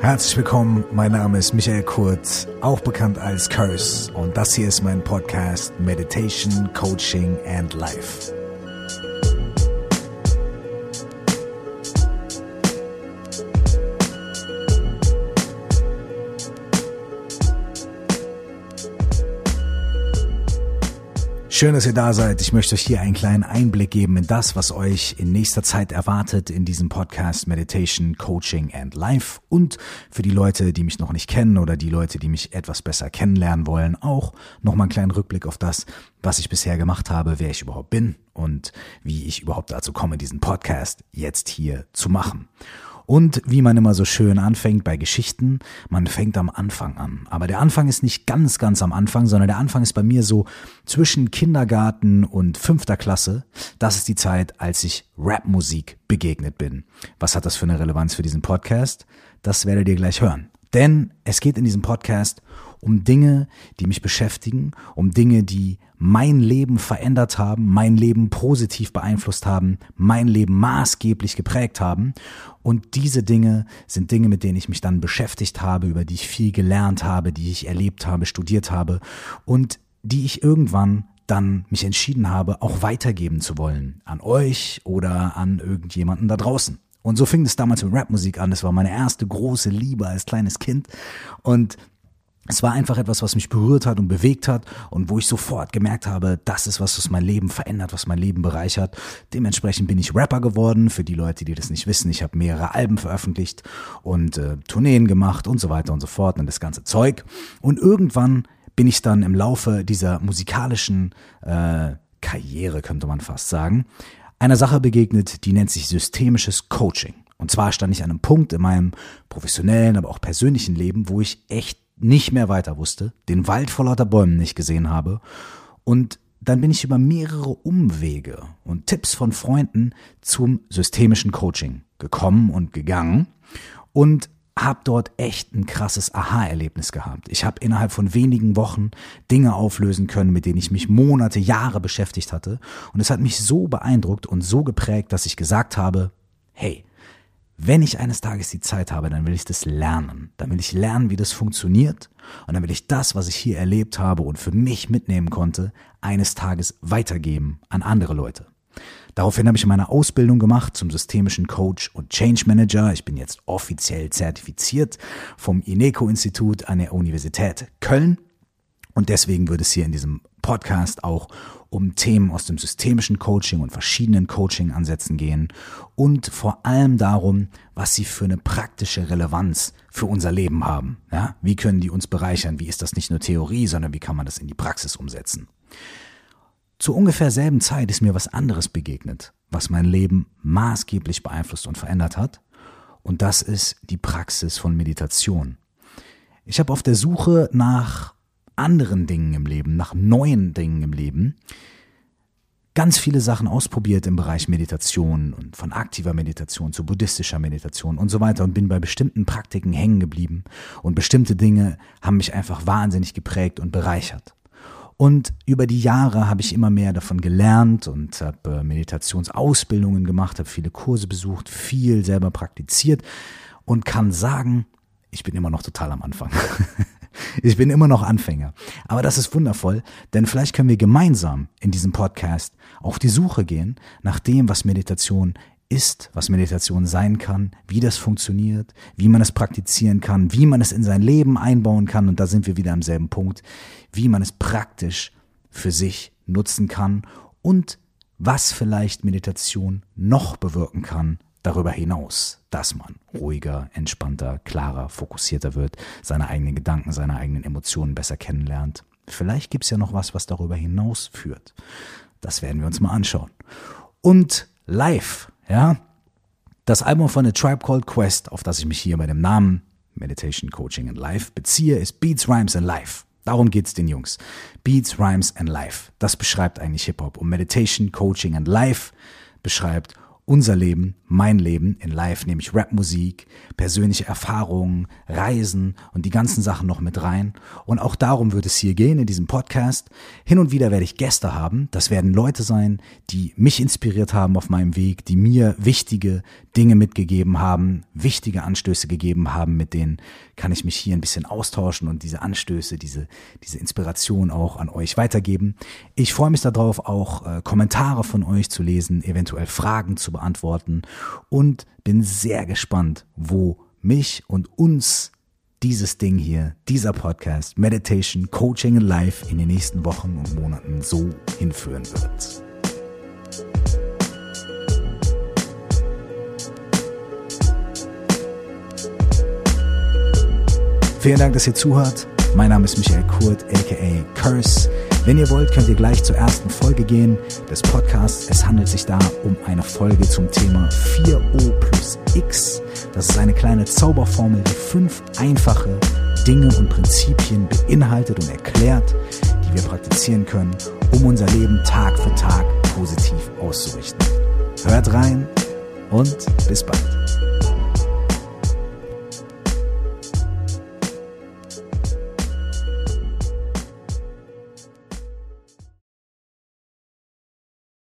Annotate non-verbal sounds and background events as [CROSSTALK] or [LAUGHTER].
Herzlich willkommen, mein Name ist Michael Kurz, auch bekannt als Curse und das hier ist mein Podcast Meditation, Coaching and Life. Schön, dass ihr da seid. Ich möchte euch hier einen kleinen Einblick geben in das, was euch in nächster Zeit erwartet in diesem Podcast Meditation, Coaching and Life. Und für die Leute, die mich noch nicht kennen oder die Leute, die mich etwas besser kennenlernen wollen, auch nochmal einen kleinen Rückblick auf das, was ich bisher gemacht habe, wer ich überhaupt bin und wie ich überhaupt dazu komme, diesen Podcast jetzt hier zu machen. Und wie man immer so schön anfängt bei Geschichten, man fängt am Anfang an. Aber der Anfang ist nicht ganz, ganz am Anfang, sondern der Anfang ist bei mir so zwischen Kindergarten und fünfter Klasse. Das ist die Zeit, als ich Rapmusik begegnet bin. Was hat das für eine Relevanz für diesen Podcast? Das werdet ihr gleich hören. Denn es geht in diesem Podcast Dinge, die mich beschäftigen, um Dinge, die mein Leben verändert haben, mein Leben positiv beeinflusst haben, mein Leben maßgeblich geprägt haben. Und diese Dinge sind Dinge, mit denen ich mich dann beschäftigt habe, über die ich viel gelernt habe, die ich erlebt habe, studiert habe und die ich irgendwann dann mich entschieden habe, auch weitergeben zu wollen. An euch oder an irgendjemanden da draußen. Und so fing es damals mit Rapmusik an. Das war meine erste große Liebe als kleines Kind. Und es war einfach etwas, was mich berührt hat und bewegt hat und wo ich sofort gemerkt habe, das ist was, was mein Leben verändert, was mein Leben bereichert. Dementsprechend bin ich Rapper geworden. Für die Leute, die das nicht wissen, ich habe mehrere Alben veröffentlicht und äh, Tourneen gemacht und so weiter und so fort und das ganze Zeug. Und irgendwann bin ich dann im Laufe dieser musikalischen äh, Karriere, könnte man fast sagen, einer Sache begegnet, die nennt sich systemisches Coaching. Und zwar stand ich an einem Punkt in meinem professionellen, aber auch persönlichen Leben, wo ich echt nicht mehr weiter wusste, den Wald vor lauter Bäumen nicht gesehen habe und dann bin ich über mehrere Umwege und Tipps von Freunden zum systemischen Coaching gekommen und gegangen und habe dort echt ein krasses Aha-Erlebnis gehabt. Ich habe innerhalb von wenigen Wochen Dinge auflösen können, mit denen ich mich Monate, Jahre beschäftigt hatte. Und es hat mich so beeindruckt und so geprägt, dass ich gesagt habe, hey, wenn ich eines Tages die Zeit habe, dann will ich das lernen. Dann will ich lernen, wie das funktioniert. Und dann will ich das, was ich hier erlebt habe und für mich mitnehmen konnte, eines Tages weitergeben an andere Leute. Daraufhin habe ich meine Ausbildung gemacht zum systemischen Coach und Change Manager. Ich bin jetzt offiziell zertifiziert vom INECO-Institut an der Universität Köln. Und deswegen wird es hier in diesem Podcast auch um Themen aus dem systemischen Coaching und verschiedenen Coaching-Ansätzen gehen und vor allem darum, was sie für eine praktische Relevanz für unser Leben haben. Ja? Wie können die uns bereichern? Wie ist das nicht nur Theorie, sondern wie kann man das in die Praxis umsetzen? Zu ungefähr selben Zeit ist mir was anderes begegnet, was mein Leben maßgeblich beeinflusst und verändert hat. Und das ist die Praxis von Meditation. Ich habe auf der Suche nach anderen Dingen im Leben, nach neuen Dingen im Leben, ganz viele Sachen ausprobiert im Bereich Meditation und von aktiver Meditation zu buddhistischer Meditation und so weiter und bin bei bestimmten Praktiken hängen geblieben und bestimmte Dinge haben mich einfach wahnsinnig geprägt und bereichert. Und über die Jahre habe ich immer mehr davon gelernt und habe äh, Meditationsausbildungen gemacht, habe viele Kurse besucht, viel selber praktiziert und kann sagen, ich bin immer noch total am Anfang. [LAUGHS] Ich bin immer noch Anfänger. Aber das ist wundervoll, denn vielleicht können wir gemeinsam in diesem Podcast auf die Suche gehen nach dem, was Meditation ist, was Meditation sein kann, wie das funktioniert, wie man es praktizieren kann, wie man es in sein Leben einbauen kann. Und da sind wir wieder am selben Punkt, wie man es praktisch für sich nutzen kann und was vielleicht Meditation noch bewirken kann darüber hinaus, dass man ruhiger, entspannter, klarer, fokussierter wird, seine eigenen Gedanken, seine eigenen Emotionen besser kennenlernt. Vielleicht gibt's ja noch was, was darüber hinaus führt. Das werden wir uns mal anschauen. Und live, ja, das Album von The Tribe Called Quest, auf das ich mich hier bei dem Namen Meditation Coaching and Life beziehe, ist Beats, Rhymes and Life. Darum geht's den Jungs. Beats, Rhymes and Life. Das beschreibt eigentlich Hip-Hop. Und Meditation, Coaching and Life beschreibt unser Leben, mein Leben in Live, nämlich Rapmusik, persönliche Erfahrungen, Reisen und die ganzen Sachen noch mit rein. Und auch darum wird es hier gehen in diesem Podcast. Hin und wieder werde ich Gäste haben. Das werden Leute sein, die mich inspiriert haben auf meinem Weg, die mir wichtige Dinge mitgegeben haben, wichtige Anstöße gegeben haben, mit denen kann ich mich hier ein bisschen austauschen und diese Anstöße, diese, diese Inspiration auch an euch weitergeben. Ich freue mich darauf, auch äh, Kommentare von euch zu lesen, eventuell Fragen zu beantworten und bin sehr gespannt, wo mich und uns dieses Ding hier, dieser Podcast, Meditation, Coaching in Life in den nächsten Wochen und Monaten so hinführen wird. Vielen Dank, dass ihr zuhört. Mein Name ist Michael Kurt, aka Curse. Wenn ihr wollt, könnt ihr gleich zur ersten Folge gehen des Podcasts. Es handelt sich da um eine Folge zum Thema 4O plus X. Das ist eine kleine Zauberformel, die fünf einfache Dinge und Prinzipien beinhaltet und erklärt, die wir praktizieren können, um unser Leben Tag für Tag positiv auszurichten. Hört rein und bis bald.